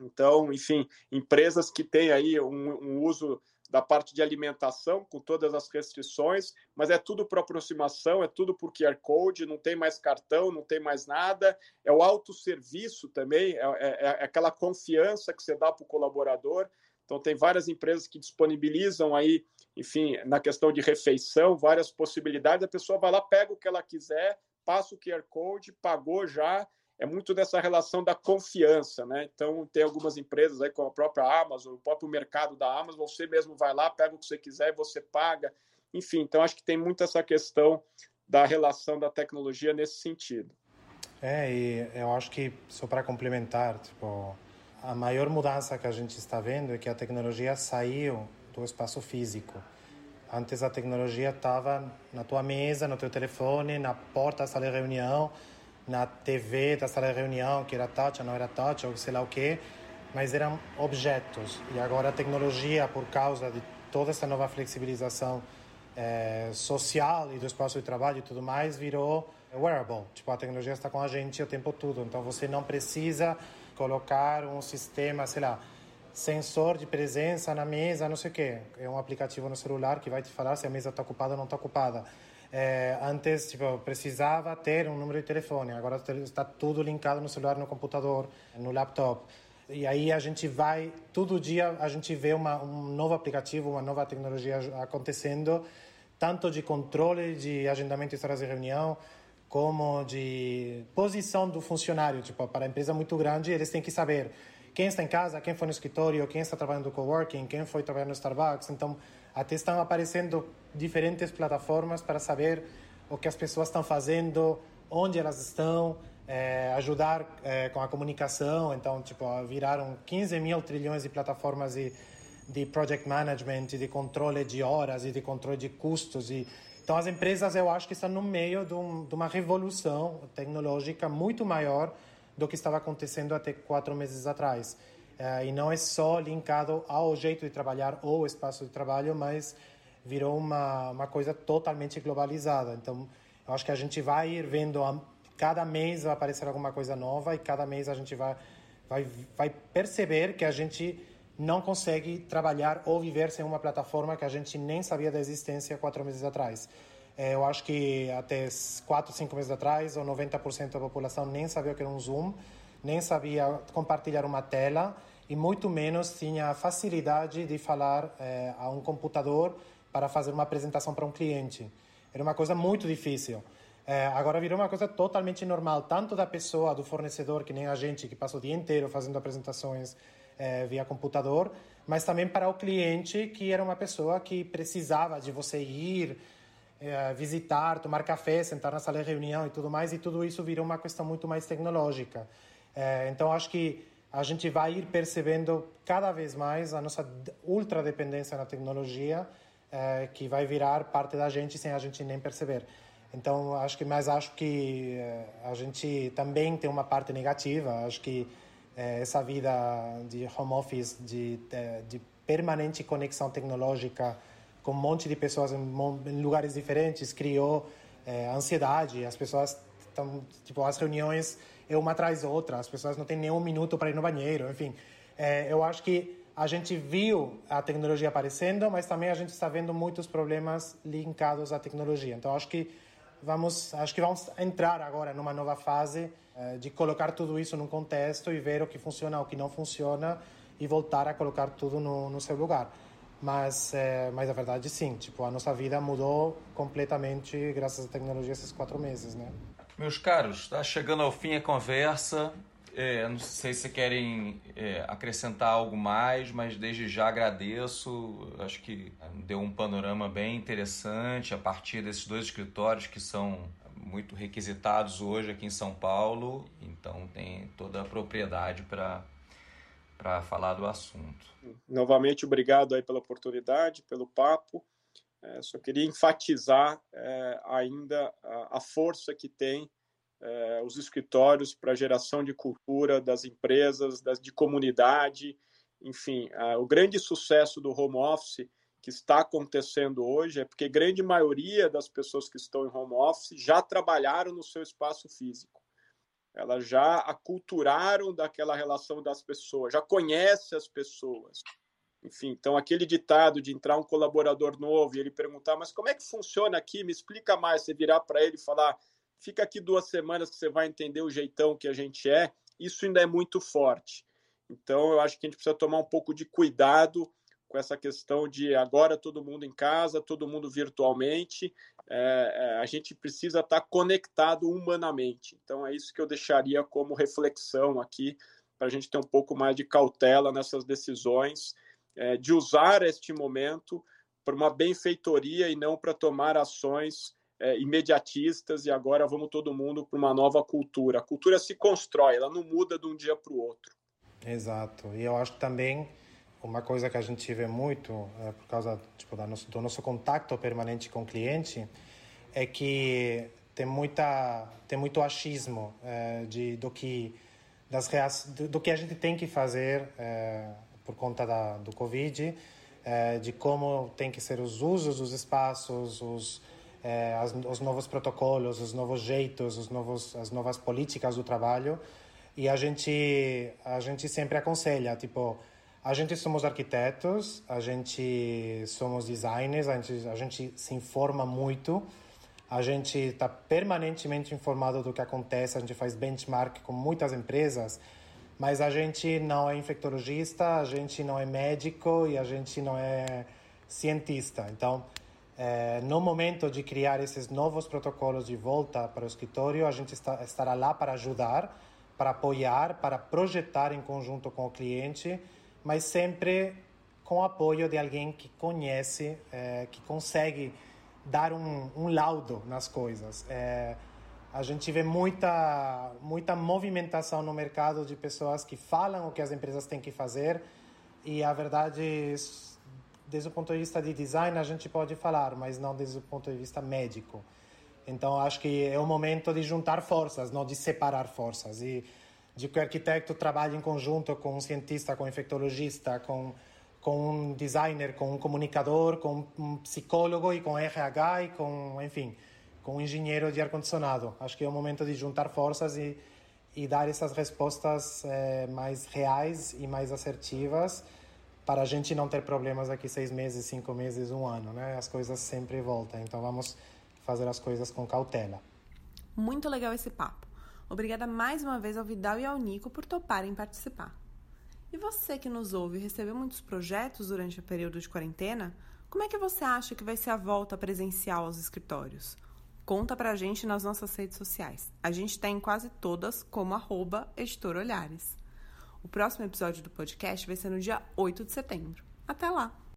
Então, enfim, empresas que têm aí um, um uso da parte de alimentação, com todas as restrições, mas é tudo por aproximação, é tudo por QR Code, não tem mais cartão, não tem mais nada. É o autosserviço também, é, é, é aquela confiança que você dá para o colaborador. Então, tem várias empresas que disponibilizam aí, enfim, na questão de refeição, várias possibilidades. A pessoa vai lá, pega o que ela quiser, passa o QR Code, pagou já, é muito dessa relação da confiança, né? Então, tem algumas empresas aí, como a própria Amazon, o próprio mercado da Amazon, você mesmo vai lá, pega o que você quiser e você paga. Enfim, então acho que tem muito essa questão da relação da tecnologia nesse sentido. É, e eu acho que, só para complementar, tipo, a maior mudança que a gente está vendo é que a tecnologia saiu do espaço físico. Antes a tecnologia estava na tua mesa, no teu telefone, na porta da sala de reunião, na TV da sala de reunião, que era touch, não era touch, ou sei lá o quê, mas eram objetos. E agora a tecnologia, por causa de toda essa nova flexibilização é, social e do espaço de trabalho e tudo mais, virou wearable. Tipo, a tecnologia está com a gente o tempo todo. Então você não precisa colocar um sistema, sei lá, sensor de presença na mesa, não sei o quê. É um aplicativo no celular que vai te falar se a mesa está ocupada ou não está ocupada. É, antes, tipo, precisava ter um número de telefone, agora está tudo linkado no celular, no computador, no laptop. E aí a gente vai, todo dia a gente vê uma, um novo aplicativo, uma nova tecnologia acontecendo, tanto de controle de agendamento de horas de reunião, como de posição do funcionário. Tipo, para a empresa muito grande, eles têm que saber quem está em casa, quem foi no escritório, quem está trabalhando no coworking, quem foi trabalhar no Starbucks. Então, até estão aparecendo diferentes plataformas para saber o que as pessoas estão fazendo, onde elas estão, é, ajudar é, com a comunicação. Então, tipo, viraram 15 mil trilhões de plataformas de, de project management, de controle de horas e de controle de custos e Então, as empresas, eu acho que estão no meio de, um, de uma revolução tecnológica muito maior do que estava acontecendo até quatro meses atrás. Uh, e não é só linkado ao jeito de trabalhar ou espaço de trabalho, mas virou uma, uma coisa totalmente globalizada. Então, eu acho que a gente vai ir vendo, a, cada mês vai aparecer alguma coisa nova e cada mês a gente vai, vai, vai perceber que a gente não consegue trabalhar ou viver sem uma plataforma que a gente nem sabia da existência quatro meses atrás. É, eu acho que até quatro, cinco meses atrás, ou 90% da população nem sabia o que era um Zoom, nem sabia compartilhar uma tela e muito menos tinha a facilidade de falar é, a um computador para fazer uma apresentação para um cliente. Era uma coisa muito difícil. É, agora virou uma coisa totalmente normal, tanto da pessoa, do fornecedor, que nem a gente, que passa o dia inteiro fazendo apresentações é, via computador, mas também para o cliente, que era uma pessoa que precisava de você ir, visitar, tomar café, sentar na sala de reunião e tudo mais, e tudo isso virou uma questão muito mais tecnológica. É, então, acho que a gente vai ir percebendo cada vez mais a nossa ultra dependência na tecnologia, é, que vai virar parte da gente sem a gente nem perceber. Então, acho que, mas acho que é, a gente também tem uma parte negativa. Acho que é, essa vida de home office, de, de, permanente conexão tecnológica com um monte de pessoas em, lugares diferentes, criou é, ansiedade. As pessoas estão, tipo, as reuniões é uma atrás da outra, as pessoas não têm nem um minuto para ir no banheiro, enfim. É, eu acho que a gente viu a tecnologia aparecendo, mas também a gente está vendo muitos problemas linkados à tecnologia. Então acho que vamos, acho que vamos entrar agora numa nova fase eh, de colocar tudo isso num contexto e ver o que funciona, o que não funciona e voltar a colocar tudo no, no seu lugar. Mas, é, mas a verdade sim, tipo a nossa vida mudou completamente graças à tecnologia esses quatro meses, né? Meus caros, está chegando ao fim a conversa. É, não sei se querem é, acrescentar algo mais, mas desde já agradeço. Acho que deu um panorama bem interessante a partir desses dois escritórios que são muito requisitados hoje aqui em São Paulo, então tem toda a propriedade para para falar do assunto. Novamente, obrigado aí pela oportunidade, pelo papo. É, só queria enfatizar é, ainda a, a força que tem eh, os escritórios para geração de cultura das empresas, das, de comunidade, enfim, eh, o grande sucesso do home office que está acontecendo hoje é porque grande maioria das pessoas que estão em home office já trabalharam no seu espaço físico. Elas já aculturaram daquela relação das pessoas, já conhecem as pessoas. Enfim, então aquele ditado de entrar um colaborador novo e ele perguntar, mas como é que funciona aqui? Me explica mais. Você virar para ele e falar, fica aqui duas semanas que você vai entender o jeitão que a gente é. Isso ainda é muito forte. Então, eu acho que a gente precisa tomar um pouco de cuidado com essa questão de agora todo mundo em casa, todo mundo virtualmente. É, é, a gente precisa estar conectado humanamente. Então, é isso que eu deixaria como reflexão aqui, para a gente ter um pouco mais de cautela nessas decisões, é, de usar este momento para uma benfeitoria e não para tomar ações é, imediatistas e agora vamos todo mundo para uma nova cultura. A cultura se constrói, ela não muda de um dia para o outro. Exato. E eu acho que também uma coisa que a gente vê muito, é, por causa tipo, da nosso, do nosso contato permanente com o cliente, é que tem muita tem muito achismo é, de do que das do, do, que a gente tem que fazer é, por conta da, do covid é, de como tem que ser os usos dos espaços os é, as, os novos protocolos, os novos jeitos, os novos, as novas políticas do trabalho. E a gente, a gente sempre aconselha, tipo, a gente somos arquitetos, a gente somos designers, a gente, a gente se informa muito, a gente está permanentemente informado do que acontece, a gente faz benchmark com muitas empresas, mas a gente não é infectologista, a gente não é médico e a gente não é cientista. Então, é, no momento de criar esses novos protocolos de volta para o escritório, a gente está, estará lá para ajudar, para apoiar, para projetar em conjunto com o cliente, mas sempre com apoio de alguém que conhece, é, que consegue dar um, um, laudo nas coisas. É, a gente vê muita, muita movimentação no mercado de pessoas que falam o que as empresas têm que fazer e a verdade desde o ponto de vista de design a gente pode falar, mas não desde o ponto de vista médico. Então acho que é o momento de juntar forças, não de separar forças. E de que o arquiteto trabalhe em conjunto com um cientista, com um infectologista, com, com um designer, com um comunicador, com um psicólogo e com RH e com, enfim, com um engenheiro de ar-condicionado. Acho que é o momento de juntar forças e, e dar essas respostas é, mais reais e mais assertivas para a gente não ter problemas daqui seis meses, cinco meses, um ano, né? As coisas sempre voltam, então vamos fazer as coisas com cautela. Muito legal esse papo. Obrigada mais uma vez ao Vidal e ao Nico por toparem participar. E você que nos ouve recebeu muitos projetos durante o período de quarentena? Como é que você acha que vai ser a volta presencial aos escritórios? Conta pra gente nas nossas redes sociais. A gente tem quase todas como arroba Editor Olhares. O próximo episódio do podcast vai ser no dia 8 de setembro. Até lá!